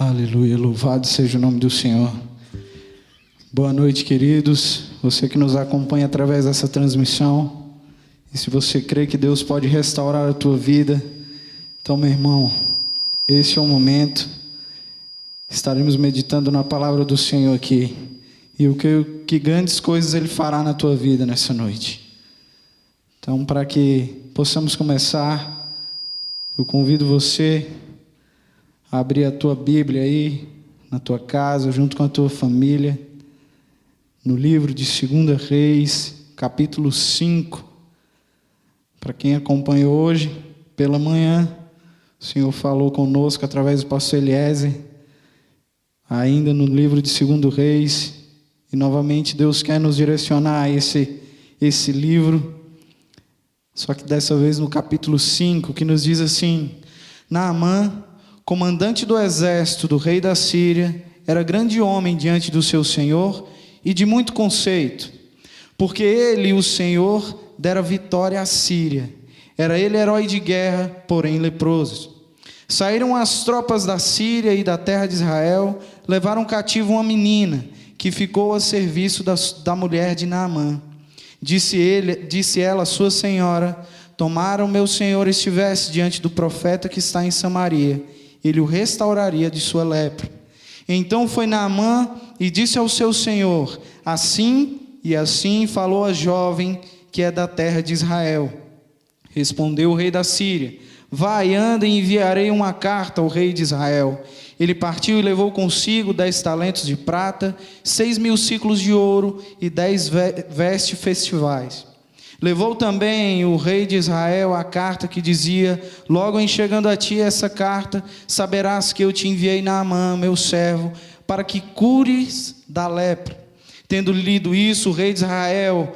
Aleluia, louvado seja o nome do Senhor. Boa noite, queridos. Você que nos acompanha através dessa transmissão. E se você crê que Deus pode restaurar a tua vida, então, meu irmão, esse é o momento. Estaremos meditando na palavra do Senhor aqui. E o que, que grandes coisas Ele fará na tua vida nessa noite. Então, para que possamos começar, eu convido você abrir a tua Bíblia aí, na tua casa, junto com a tua família, no livro de 2 Reis, capítulo 5. Para quem acompanhou hoje, pela manhã, o Senhor falou conosco através do pastor Eliezer, ainda no livro de 2 Reis, e novamente Deus quer nos direcionar a esse, esse livro, só que dessa vez no capítulo 5, que nos diz assim: Naamã comandante do exército do rei da Síria, era grande homem diante do seu senhor e de muito conceito, porque ele, o Senhor, dera vitória à Síria. Era ele herói de guerra, porém leproso. Saíram as tropas da Síria e da terra de Israel, levaram cativo uma menina, que ficou a serviço da, da mulher de Naamã. Disse, ele, disse ela, sua senhora, tomara o meu senhor estivesse diante do profeta que está em Samaria ele o restauraria de sua lepra. Então foi Naamã e disse ao seu senhor: Assim e assim falou a jovem que é da terra de Israel. Respondeu o rei da Síria: Vai, anda e enviarei uma carta ao rei de Israel. Ele partiu e levou consigo dez talentos de prata, seis mil ciclos de ouro e dez vestes festivais. Levou também o rei de Israel a carta que dizia: Logo em chegando a ti essa carta, saberás que eu te enviei Naamã, meu servo, para que cures da lepra. Tendo lido isso, o rei de Israel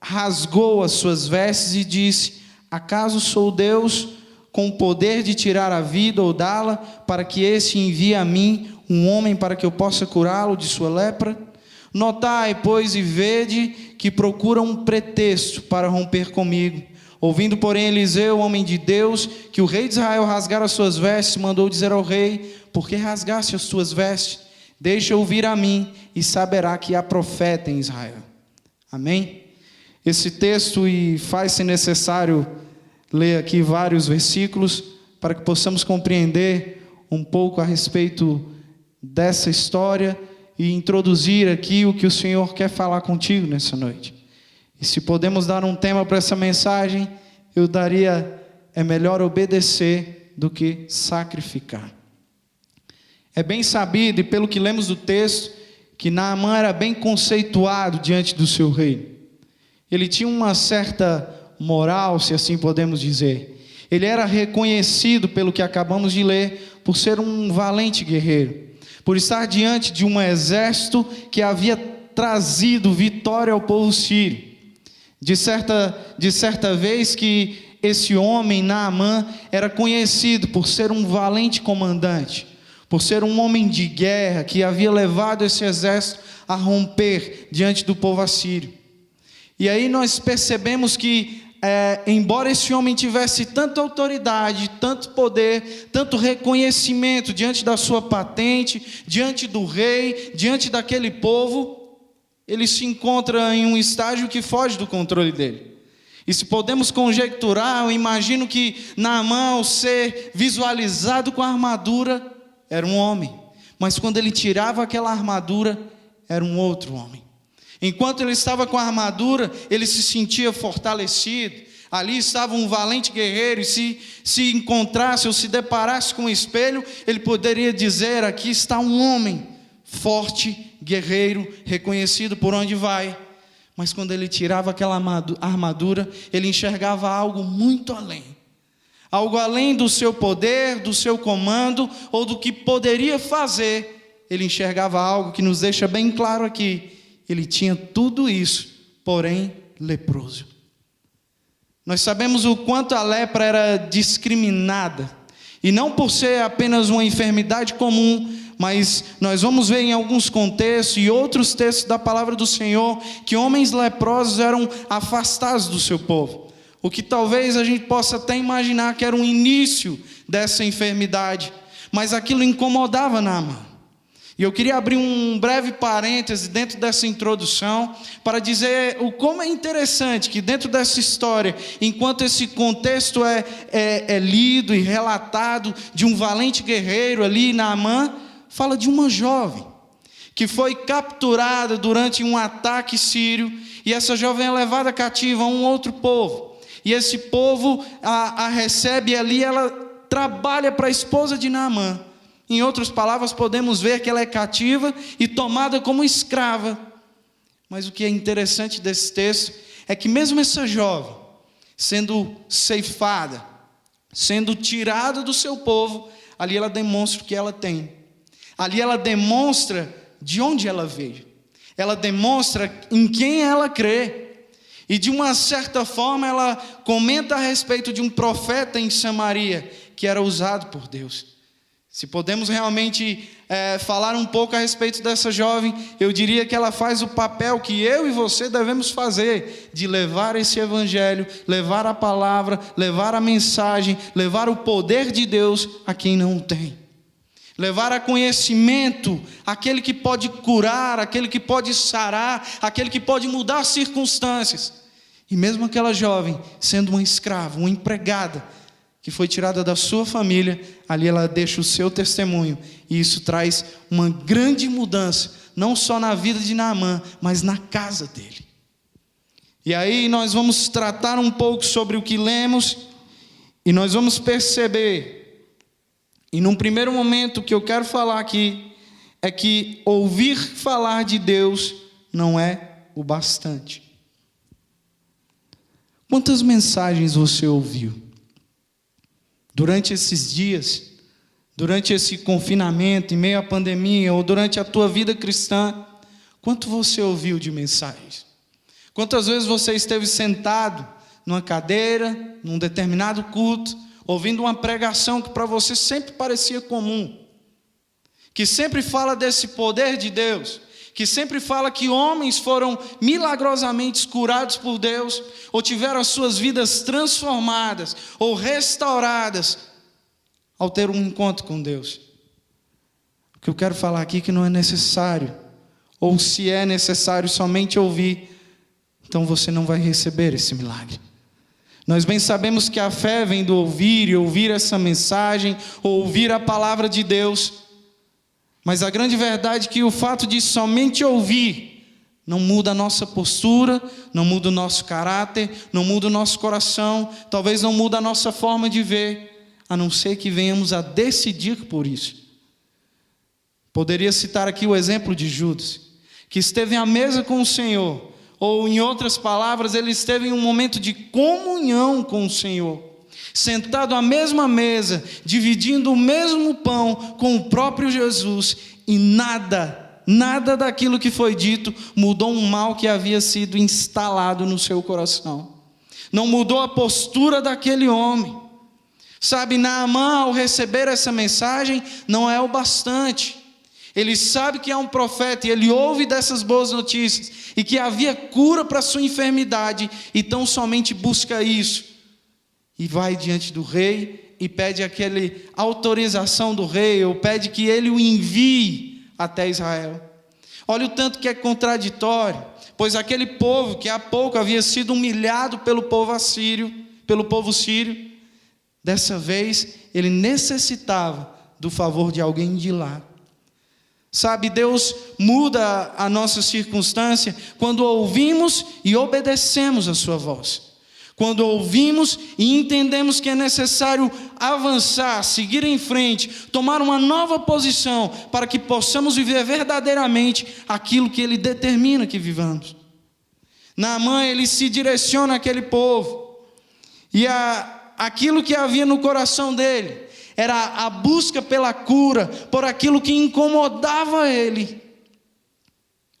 rasgou as suas vestes e disse: Acaso sou Deus com o poder de tirar a vida ou dá-la, para que esse envie a mim um homem para que eu possa curá-lo de sua lepra? Notai, pois, e vede que procura um pretexto para romper comigo. Ouvindo, porém, Eliseu, homem de Deus, que o rei de Israel rasgara as suas vestes, mandou dizer ao rei: Por que rasgaste as suas vestes? Deixa ouvir a mim, e saberá que há profeta em Israel. Amém? Esse texto, e faz-se necessário ler aqui vários versículos, para que possamos compreender um pouco a respeito dessa história e introduzir aqui o que o Senhor quer falar contigo nessa noite. E se podemos dar um tema para essa mensagem, eu daria: é melhor obedecer do que sacrificar. É bem sabido, e pelo que lemos do texto, que Naamã era bem conceituado diante do seu rei. Ele tinha uma certa moral, se assim podemos dizer. Ele era reconhecido, pelo que acabamos de ler, por ser um valente guerreiro por estar diante de um exército que havia trazido vitória ao povo sírio. De certa, de certa vez que esse homem, Naamã, era conhecido por ser um valente comandante, por ser um homem de guerra que havia levado esse exército a romper diante do povo assírio. E aí nós percebemos que é, embora esse homem tivesse tanta autoridade, tanto poder, tanto reconhecimento diante da sua patente, diante do rei, diante daquele povo, ele se encontra em um estágio que foge do controle dele. E se podemos conjecturar, eu imagino que Naamã, ao ser visualizado com a armadura, era um homem. Mas quando ele tirava aquela armadura, era um outro homem. Enquanto ele estava com a armadura, ele se sentia fortalecido. Ali estava um valente guerreiro, e se se encontrasse ou se deparasse com um espelho, ele poderia dizer: Aqui está um homem forte, guerreiro, reconhecido por onde vai. Mas quando ele tirava aquela armadura, ele enxergava algo muito além. Algo além do seu poder, do seu comando ou do que poderia fazer. Ele enxergava algo que nos deixa bem claro aqui ele tinha tudo isso, porém leproso. Nós sabemos o quanto a lepra era discriminada, e não por ser apenas uma enfermidade comum, mas nós vamos ver em alguns contextos e outros textos da palavra do Senhor que homens leprosos eram afastados do seu povo. O que talvez a gente possa até imaginar que era o início dessa enfermidade. mas aquilo incomodava Naamã. E eu queria abrir um breve parêntese dentro dessa introdução para dizer o como é interessante que dentro dessa história, enquanto esse contexto é, é, é lido e relatado de um valente guerreiro ali, Naamã, fala de uma jovem que foi capturada durante um ataque sírio e essa jovem é levada cativa a um outro povo. E esse povo a, a recebe ali, ela trabalha para a esposa de Naamã. Em outras palavras, podemos ver que ela é cativa e tomada como escrava. Mas o que é interessante desse texto é que, mesmo essa jovem, sendo ceifada, sendo tirada do seu povo, ali ela demonstra o que ela tem. Ali ela demonstra de onde ela veio. Ela demonstra em quem ela crê. E de uma certa forma ela comenta a respeito de um profeta em Samaria que era usado por Deus. Se podemos realmente é, falar um pouco a respeito dessa jovem, eu diria que ela faz o papel que eu e você devemos fazer, de levar esse evangelho, levar a palavra, levar a mensagem, levar o poder de Deus a quem não o tem. Levar a conhecimento aquele que pode curar, aquele que pode sarar, aquele que pode mudar circunstâncias. E mesmo aquela jovem, sendo uma escrava, uma empregada, que foi tirada da sua família, ali ela deixa o seu testemunho, e isso traz uma grande mudança, não só na vida de Naamã, mas na casa dele. E aí nós vamos tratar um pouco sobre o que lemos, e nós vamos perceber, e num primeiro momento que eu quero falar aqui, é que ouvir falar de Deus não é o bastante. Quantas mensagens você ouviu? Durante esses dias, durante esse confinamento, em meio à pandemia, ou durante a tua vida cristã, quanto você ouviu de mensagens? Quantas vezes você esteve sentado numa cadeira, num determinado culto, ouvindo uma pregação que para você sempre parecia comum, que sempre fala desse poder de Deus, que sempre fala que homens foram milagrosamente curados por Deus, ou tiveram as suas vidas transformadas ou restauradas ao ter um encontro com Deus. O que eu quero falar aqui é que não é necessário, ou se é necessário somente ouvir, então você não vai receber esse milagre. Nós bem sabemos que a fé vem do ouvir e ouvir essa mensagem, ou ouvir a palavra de Deus. Mas a grande verdade é que o fato de somente ouvir não muda a nossa postura, não muda o nosso caráter, não muda o nosso coração, talvez não muda a nossa forma de ver, a não ser que venhamos a decidir por isso. Poderia citar aqui o exemplo de Judas, que esteve à mesa com o Senhor, ou em outras palavras, ele esteve em um momento de comunhão com o Senhor sentado à mesma mesa, dividindo o mesmo pão com o próprio Jesus, e nada, nada daquilo que foi dito mudou um mal que havia sido instalado no seu coração. Não mudou a postura daquele homem. Sabe, Naamã, ao receber essa mensagem, não é o bastante. Ele sabe que é um profeta e ele ouve dessas boas notícias e que havia cura para sua enfermidade, e tão somente busca isso e vai diante do rei e pede aquele autorização do rei, ou pede que ele o envie até Israel. Olha o tanto que é contraditório, pois aquele povo que há pouco havia sido humilhado pelo povo assírio, pelo povo sírio, dessa vez ele necessitava do favor de alguém de lá. Sabe, Deus muda a nossa circunstância quando ouvimos e obedecemos a Sua voz. Quando ouvimos e entendemos que é necessário avançar, seguir em frente, tomar uma nova posição para que possamos viver verdadeiramente aquilo que Ele determina que vivamos. Naamã, ele se direciona àquele povo, e a, aquilo que havia no coração dele era a busca pela cura, por aquilo que incomodava ele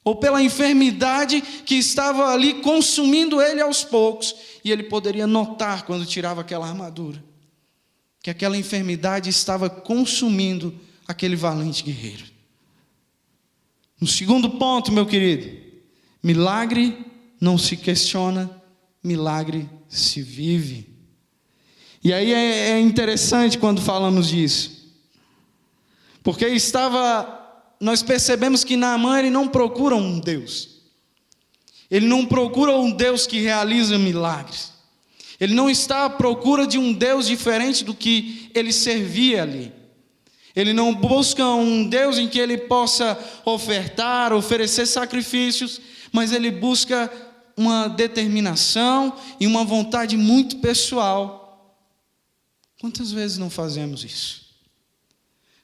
ou pela enfermidade que estava ali consumindo ele aos poucos, e ele poderia notar quando tirava aquela armadura, que aquela enfermidade estava consumindo aquele valente guerreiro. No segundo ponto, meu querido, milagre não se questiona, milagre se vive. E aí é, é interessante quando falamos disso. Porque estava nós percebemos que Naamã ele não procura um Deus. Ele não procura um Deus que realiza milagres. Ele não está à procura de um Deus diferente do que ele servia ali. Ele não busca um Deus em que ele possa ofertar, oferecer sacrifícios, mas ele busca uma determinação e uma vontade muito pessoal. Quantas vezes não fazemos isso?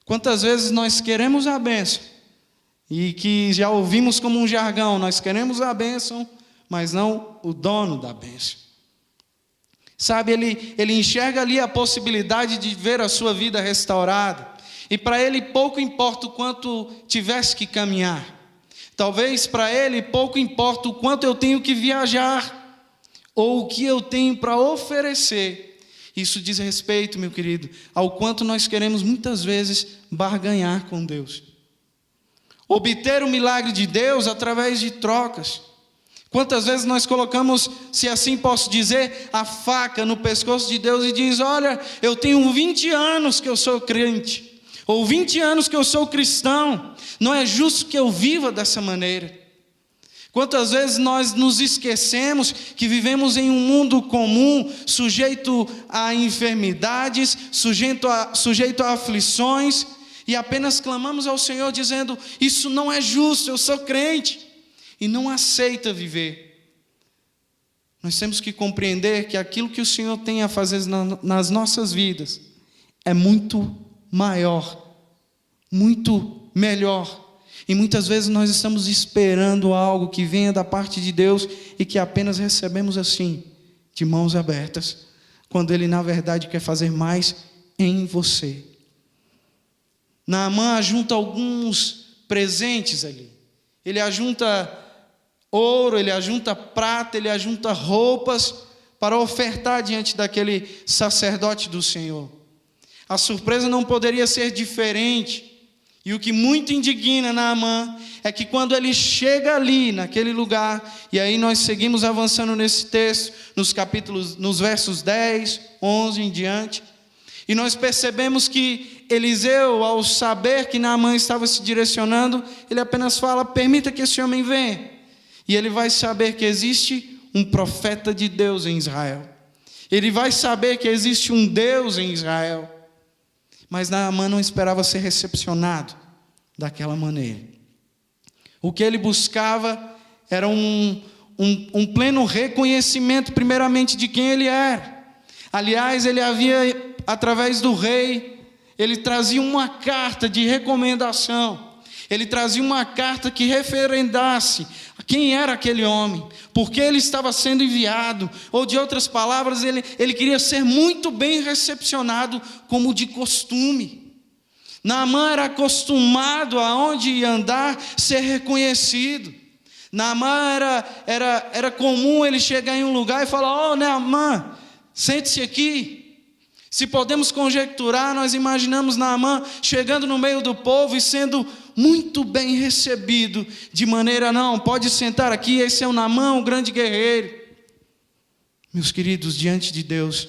Quantas vezes nós queremos a bênção e que já ouvimos como um jargão, nós queremos a bênção, mas não o dono da bênção. Sabe, ele, ele enxerga ali a possibilidade de ver a sua vida restaurada. E para ele pouco importa o quanto tivesse que caminhar. Talvez para ele pouco importa o quanto eu tenho que viajar ou o que eu tenho para oferecer. Isso diz respeito, meu querido, ao quanto nós queremos muitas vezes barganhar com Deus. Obter o milagre de Deus através de trocas. Quantas vezes nós colocamos, se assim posso dizer, a faca no pescoço de Deus e diz: Olha, eu tenho 20 anos que eu sou crente ou 20 anos que eu sou cristão, não é justo que eu viva dessa maneira. Quantas vezes nós nos esquecemos que vivemos em um mundo comum, sujeito a enfermidades, sujeito a, sujeito a aflições, e apenas clamamos ao Senhor dizendo: Isso não é justo, eu sou crente, e não aceita viver. Nós temos que compreender que aquilo que o Senhor tem a fazer nas nossas vidas é muito maior, muito melhor. E muitas vezes nós estamos esperando algo que venha da parte de Deus e que apenas recebemos assim, de mãos abertas, quando Ele na verdade quer fazer mais em você. Naamã ajunta alguns presentes ali. Ele ajunta ouro, ele ajunta prata, ele ajunta roupas para ofertar diante daquele sacerdote do Senhor. A surpresa não poderia ser diferente. E o que muito indigna Naamã é que quando ele chega ali, naquele lugar, e aí nós seguimos avançando nesse texto, nos capítulos, nos versos 10, 11 em diante, e nós percebemos que Eliseu, ao saber que Naamã estava se direcionando, ele apenas fala: permita que esse homem venha. E ele vai saber que existe um profeta de Deus em Israel. Ele vai saber que existe um Deus em Israel. Mas Naamã não esperava ser recepcionado daquela maneira. O que ele buscava era um, um, um pleno reconhecimento, primeiramente, de quem ele era. Aliás, ele havia, através do rei, ele trazia uma carta de recomendação ele trazia uma carta que referendasse quem era aquele homem, por que ele estava sendo enviado, ou de outras palavras, ele, ele queria ser muito bem recepcionado, como de costume. Naamã era acostumado aonde ia andar ser reconhecido. Naamã era, era, era comum ele chegar em um lugar e falar: Ó, oh, Naamã, sente-se aqui. Se podemos conjecturar, nós imaginamos Naamã chegando no meio do povo e sendo muito bem recebido, de maneira não, pode sentar aqui, esse é o Naamã, o grande guerreiro. Meus queridos, diante de Deus,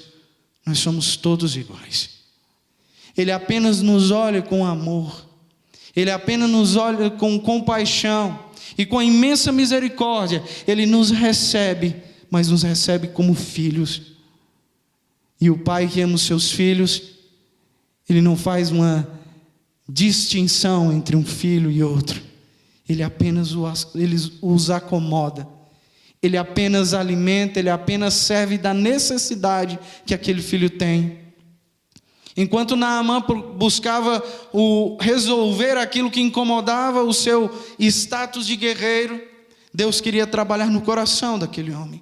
nós somos todos iguais. Ele apenas nos olha com amor, ele apenas nos olha com compaixão e com imensa misericórdia, ele nos recebe, mas nos recebe como filhos e o pai que ama os seus filhos, ele não faz uma distinção entre um filho e outro. Ele apenas os acomoda. Ele apenas alimenta, ele apenas serve da necessidade que aquele filho tem. Enquanto Naamã buscava o resolver aquilo que incomodava o seu status de guerreiro, Deus queria trabalhar no coração daquele homem.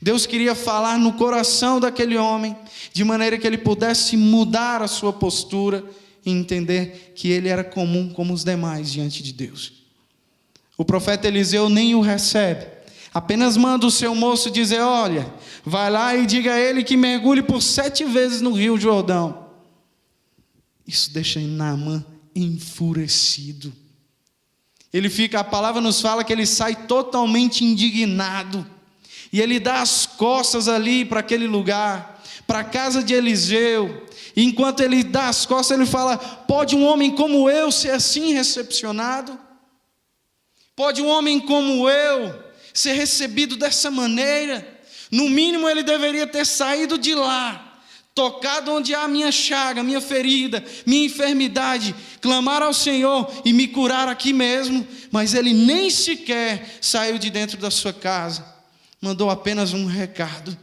Deus queria falar no coração daquele homem, de maneira que ele pudesse mudar a sua postura e entender que ele era comum como os demais diante de Deus. O profeta Eliseu nem o recebe, apenas manda o seu moço dizer: Olha, vai lá e diga a ele que mergulhe por sete vezes no rio Jordão. Isso deixa Naamã enfurecido. Ele fica, a palavra nos fala que ele sai totalmente indignado. E ele dá as costas ali para aquele lugar, para a casa de Eliseu. Enquanto ele dá as costas, ele fala: Pode um homem como eu ser assim recepcionado? Pode um homem como eu ser recebido dessa maneira? No mínimo, ele deveria ter saído de lá, tocado onde há minha chaga, minha ferida, minha enfermidade, clamar ao Senhor e me curar aqui mesmo. Mas ele nem sequer saiu de dentro da sua casa, mandou apenas um recado.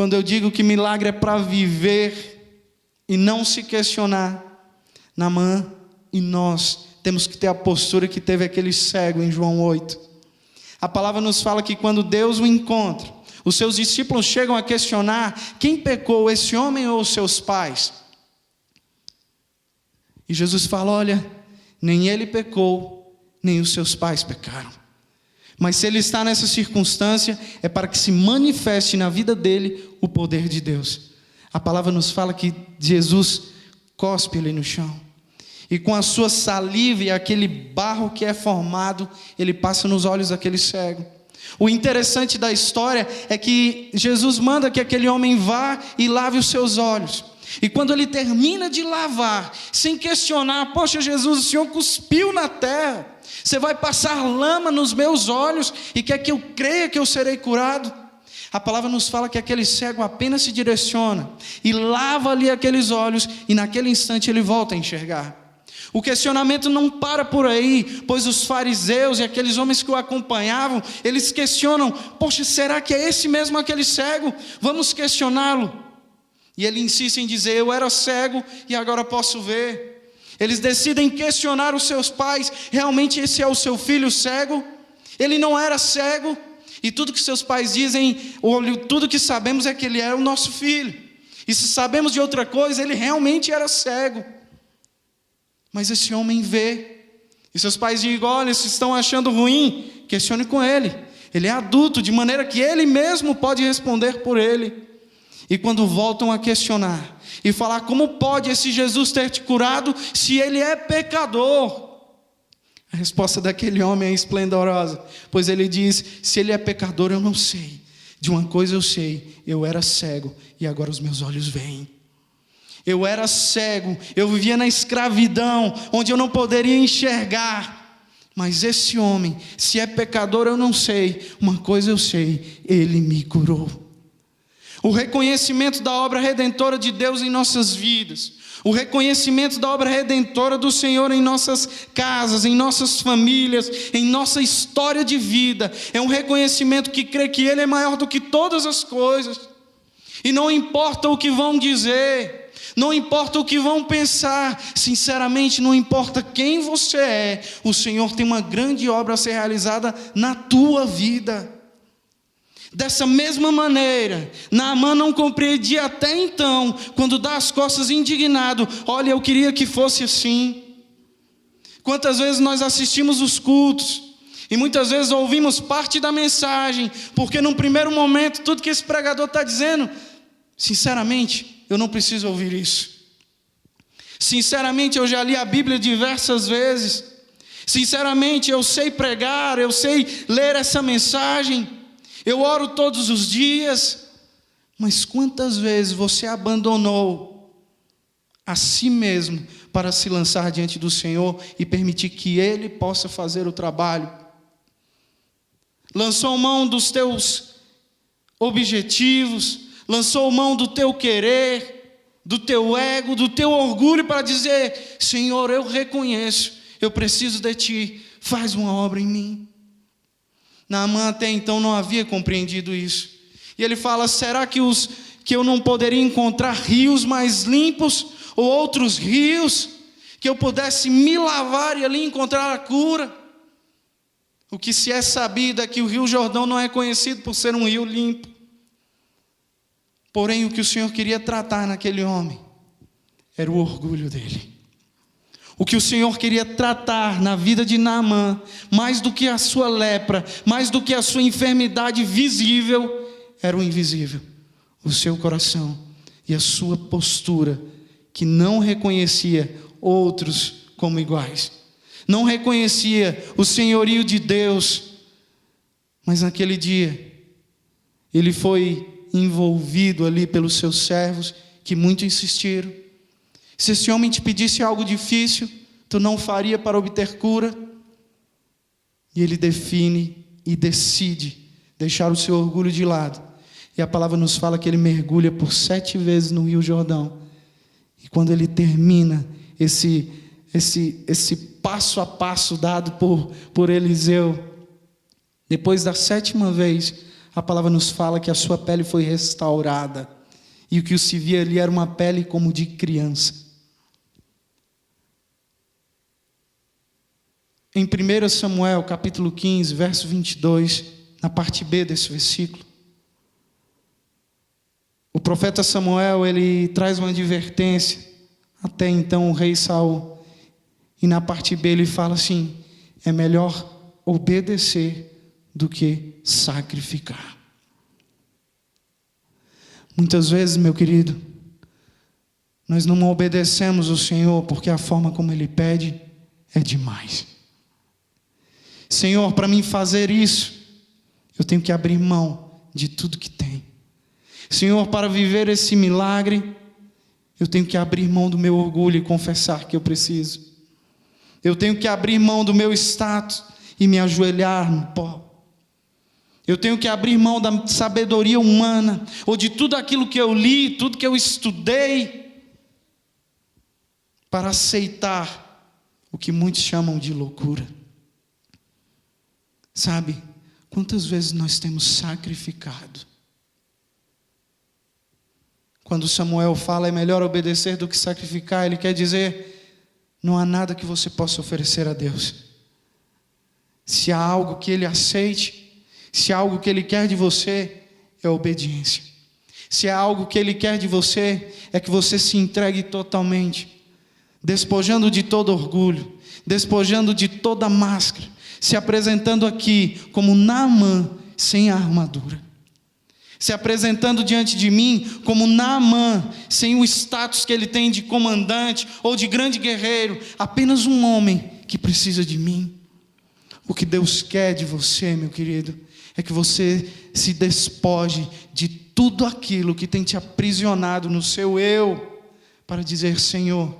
Quando eu digo que milagre é para viver e não se questionar, Namã e nós temos que ter a postura que teve aquele cego em João 8 a palavra nos fala que quando Deus o encontra, os seus discípulos chegam a questionar: quem pecou, esse homem ou seus pais? E Jesus fala: olha, nem ele pecou, nem os seus pais pecaram. Mas se ele está nessa circunstância, é para que se manifeste na vida dele o poder de Deus. A palavra nos fala que Jesus cospe ele no chão e com a sua saliva e aquele barro que é formado, ele passa nos olhos daquele cego. O interessante da história é que Jesus manda que aquele homem vá e lave os seus olhos. E quando ele termina de lavar, sem questionar, poxa Jesus, o Senhor cuspiu na terra, você vai passar lama nos meus olhos e quer que eu creia que eu serei curado? A palavra nos fala que aquele cego apenas se direciona e lava ali aqueles olhos, e naquele instante ele volta a enxergar. O questionamento não para por aí, pois os fariseus e aqueles homens que o acompanhavam, eles questionam: Poxa, será que é esse mesmo aquele cego? Vamos questioná-lo. E ele insiste em dizer: Eu era cego e agora posso ver. Eles decidem questionar os seus pais: Realmente esse é o seu filho cego? Ele não era cego? E tudo que seus pais dizem, ou tudo que sabemos é que ele era o nosso filho. E se sabemos de outra coisa, ele realmente era cego. Mas esse homem vê. E seus pais dizem: olha, se estão achando ruim, questione com ele. Ele é adulto, de maneira que ele mesmo pode responder por ele. E quando voltam a questionar e falar como pode esse Jesus ter te curado se ele é pecador? A resposta daquele homem é esplendorosa, pois ele diz: se ele é pecador, eu não sei. De uma coisa eu sei, eu era cego e agora os meus olhos veem. Eu era cego, eu vivia na escravidão, onde eu não poderia enxergar. Mas esse homem, se é pecador, eu não sei. Uma coisa eu sei, ele me curou. O reconhecimento da obra redentora de Deus em nossas vidas, o reconhecimento da obra redentora do Senhor em nossas casas, em nossas famílias, em nossa história de vida, é um reconhecimento que crê que Ele é maior do que todas as coisas, e não importa o que vão dizer, não importa o que vão pensar, sinceramente, não importa quem você é, o Senhor tem uma grande obra a ser realizada na tua vida. Dessa mesma maneira, Naamã não compreendia até então, quando dá as costas indignado: olha, eu queria que fosse assim. Quantas vezes nós assistimos os cultos, e muitas vezes ouvimos parte da mensagem, porque num primeiro momento, tudo que esse pregador está dizendo, sinceramente, eu não preciso ouvir isso. Sinceramente, eu já li a Bíblia diversas vezes. Sinceramente, eu sei pregar, eu sei ler essa mensagem. Eu oro todos os dias. Mas quantas vezes você abandonou a si mesmo para se lançar diante do Senhor e permitir que Ele possa fazer o trabalho? Lançou mão dos teus objetivos, lançou mão do teu querer, do teu ego, do teu orgulho para dizer: Senhor, eu reconheço, eu preciso de ti, faz uma obra em mim. Naamã até então não havia compreendido isso. E ele fala: será que, os, que eu não poderia encontrar rios mais limpos ou outros rios que eu pudesse me lavar e ali encontrar a cura? O que se é sabido é que o Rio Jordão não é conhecido por ser um rio limpo. Porém, o que o Senhor queria tratar naquele homem era o orgulho dele. O que o Senhor queria tratar na vida de Naamã, mais do que a sua lepra, mais do que a sua enfermidade visível, era o invisível, o seu coração e a sua postura, que não reconhecia outros como iguais, não reconhecia o senhorio de Deus, mas naquele dia, ele foi envolvido ali pelos seus servos que muito insistiram. Se esse homem te pedisse algo difícil, tu não faria para obter cura? E ele define e decide deixar o seu orgulho de lado. E a palavra nos fala que ele mergulha por sete vezes no Rio Jordão. E quando ele termina esse, esse, esse passo a passo dado por, por Eliseu, depois da sétima vez, a palavra nos fala que a sua pele foi restaurada. E o que se via ali era uma pele como de criança. Em 1 Samuel, capítulo 15, verso 22, na parte B desse versículo, o profeta Samuel, ele traz uma advertência até então o rei Saul. E na parte B ele fala assim: é melhor obedecer do que sacrificar. Muitas vezes, meu querido, nós não obedecemos o Senhor porque a forma como ele pede é demais. Senhor, para mim fazer isso, eu tenho que abrir mão de tudo que tem. Senhor, para viver esse milagre, eu tenho que abrir mão do meu orgulho e confessar que eu preciso. Eu tenho que abrir mão do meu status e me ajoelhar no pó. Eu tenho que abrir mão da sabedoria humana, ou de tudo aquilo que eu li, tudo que eu estudei, para aceitar o que muitos chamam de loucura. Sabe, quantas vezes nós temos sacrificado? Quando Samuel fala é melhor obedecer do que sacrificar, ele quer dizer: não há nada que você possa oferecer a Deus. Se há algo que ele aceite, se há algo que ele quer de você, é obediência. Se há algo que ele quer de você, é que você se entregue totalmente, despojando de todo orgulho, despojando de toda máscara, se apresentando aqui como Naamã sem a armadura. Se apresentando diante de mim como Naamã, sem o status que ele tem de comandante ou de grande guerreiro, apenas um homem que precisa de mim. O que Deus quer de você, meu querido, é que você se despoje de tudo aquilo que tem te aprisionado no seu eu, para dizer: Senhor,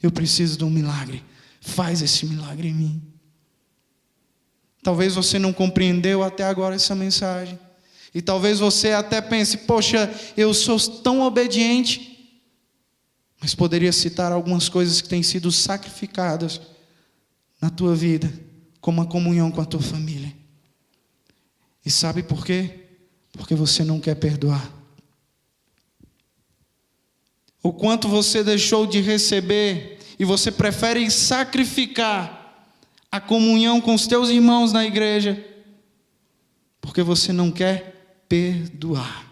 eu preciso de um milagre, faz esse milagre em mim. Talvez você não compreendeu até agora essa mensagem. E talvez você até pense: poxa, eu sou tão obediente. Mas poderia citar algumas coisas que têm sido sacrificadas na tua vida, como a comunhão com a tua família. E sabe por quê? Porque você não quer perdoar. O quanto você deixou de receber e você prefere sacrificar a comunhão com os teus irmãos na igreja, porque você não quer perdoar.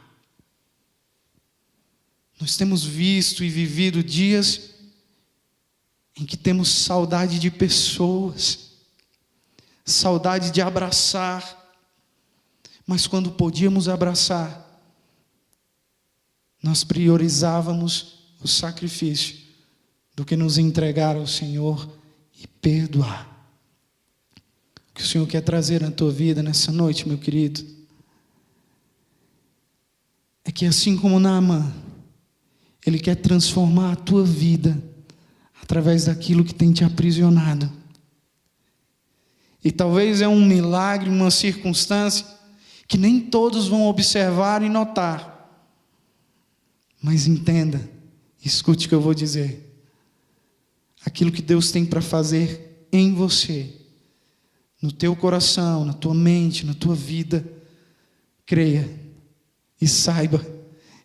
Nós temos visto e vivido dias em que temos saudade de pessoas, saudade de abraçar, mas quando podíamos abraçar, nós priorizávamos o sacrifício do que nos entregar ao Senhor e perdoar que o Senhor quer trazer na tua vida nessa noite, meu querido, é que assim como Naamã, Ele quer transformar a tua vida através daquilo que tem te aprisionado. E talvez é um milagre, uma circunstância que nem todos vão observar e notar. Mas entenda, escute o que eu vou dizer. Aquilo que Deus tem para fazer em você no teu coração, na tua mente, na tua vida, creia e saiba,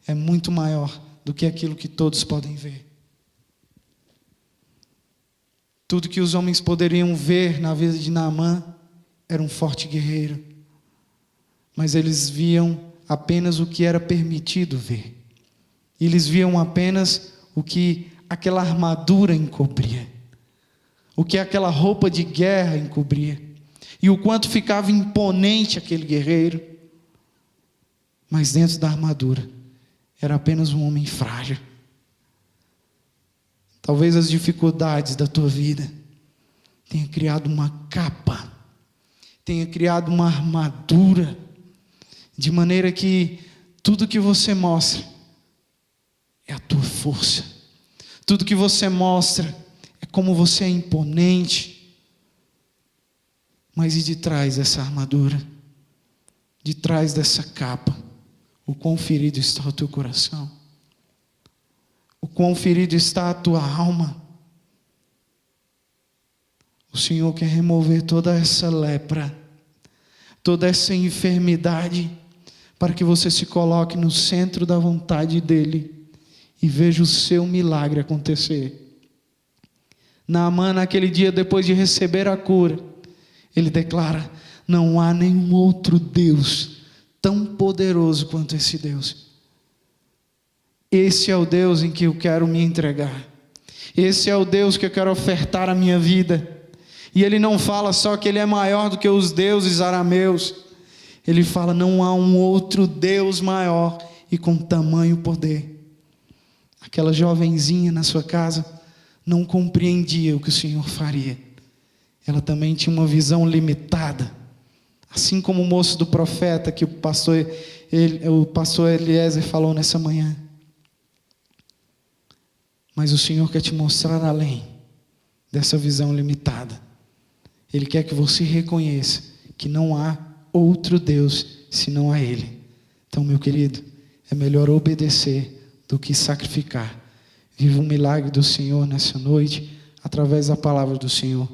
é muito maior do que aquilo que todos podem ver. Tudo que os homens poderiam ver na vida de Naamã era um forte guerreiro, mas eles viam apenas o que era permitido ver. Eles viam apenas o que aquela armadura encobria, o que aquela roupa de guerra encobria e o quanto ficava imponente aquele guerreiro, mas dentro da armadura era apenas um homem frágil. Talvez as dificuldades da tua vida tenha criado uma capa, tenha criado uma armadura, de maneira que tudo que você mostra é a tua força. Tudo que você mostra é como você é imponente. Mas e de trás dessa armadura? De trás dessa capa? O quão ferido está o teu coração? O quão ferido está a tua alma? O Senhor quer remover toda essa lepra, toda essa enfermidade, para que você se coloque no centro da vontade dEle e veja o seu milagre acontecer. Naamã, naquele dia, depois de receber a cura, ele declara: Não há nenhum outro Deus tão poderoso quanto esse Deus. Esse é o Deus em que eu quero me entregar. Esse é o Deus que eu quero ofertar a minha vida. E ele não fala só que ele é maior do que os deuses arameus. Ele fala: não há um outro Deus maior e com tamanho poder. Aquela jovenzinha na sua casa não compreendia o que o Senhor faria. Ela também tinha uma visão limitada. Assim como o moço do profeta que o pastor, ele, o pastor Eliezer falou nessa manhã. Mas o Senhor quer te mostrar além dessa visão limitada. Ele quer que você reconheça que não há outro Deus senão a Ele. Então, meu querido, é melhor obedecer do que sacrificar. Viva um milagre do Senhor nessa noite, através da palavra do Senhor.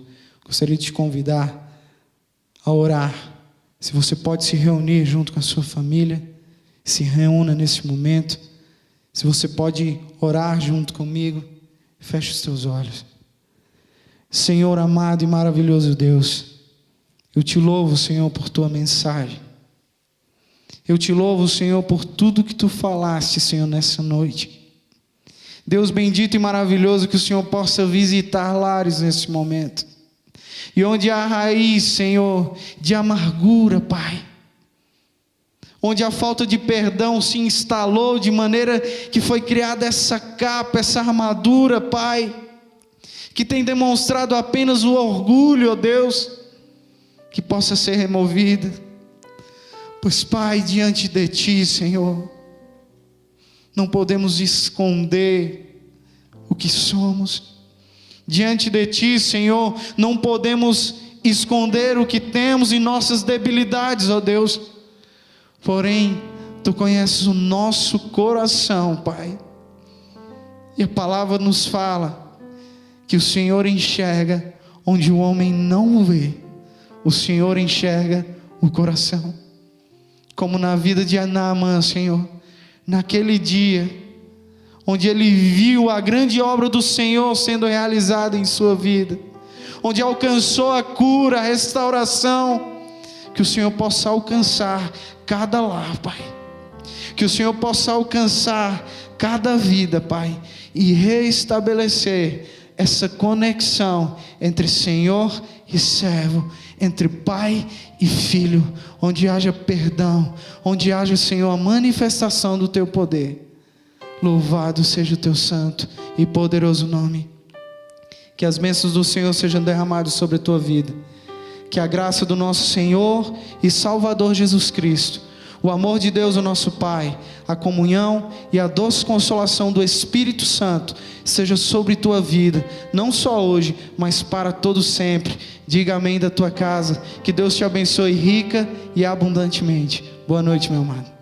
Gostaria de te convidar a orar. Se você pode se reunir junto com a sua família, se reúna nesse momento. Se você pode orar junto comigo, feche os teus olhos. Senhor amado e maravilhoso Deus, eu te louvo, Senhor, por tua mensagem. Eu te louvo, Senhor, por tudo que tu falaste, Senhor, nessa noite. Deus bendito e maravilhoso, que o Senhor possa visitar lares nesse momento. E onde há raiz, Senhor, de amargura, Pai. Onde a falta de perdão se instalou de maneira que foi criada essa capa, essa armadura, Pai que tem demonstrado apenas o orgulho, ó Deus, que possa ser removida. Pois, Pai, diante de Ti, Senhor, não podemos esconder o que somos. Diante de Ti, Senhor, não podemos esconder o que temos em nossas debilidades, ó Deus. Porém, Tu conheces o nosso coração, Pai. E a palavra nos fala que o Senhor enxerga onde o homem não vê. O Senhor enxerga o coração. Como na vida de Anamã, Senhor, naquele dia, onde ele viu a grande obra do Senhor sendo realizada em sua vida, onde alcançou a cura, a restauração, que o Senhor possa alcançar cada lar, Pai. Que o Senhor possa alcançar cada vida, Pai, e restabelecer essa conexão entre Senhor e servo, entre pai e filho, onde haja perdão, onde haja, Senhor, a manifestação do teu poder. Louvado seja o teu santo e poderoso nome. Que as bênçãos do Senhor sejam derramadas sobre a tua vida. Que a graça do nosso Senhor e Salvador Jesus Cristo o amor de Deus, o nosso Pai, a comunhão e a doce consolação do Espírito Santo seja sobre tua vida, não só hoje, mas para todo sempre. Diga amém da tua casa. Que Deus te abençoe rica e abundantemente. Boa noite, meu amado.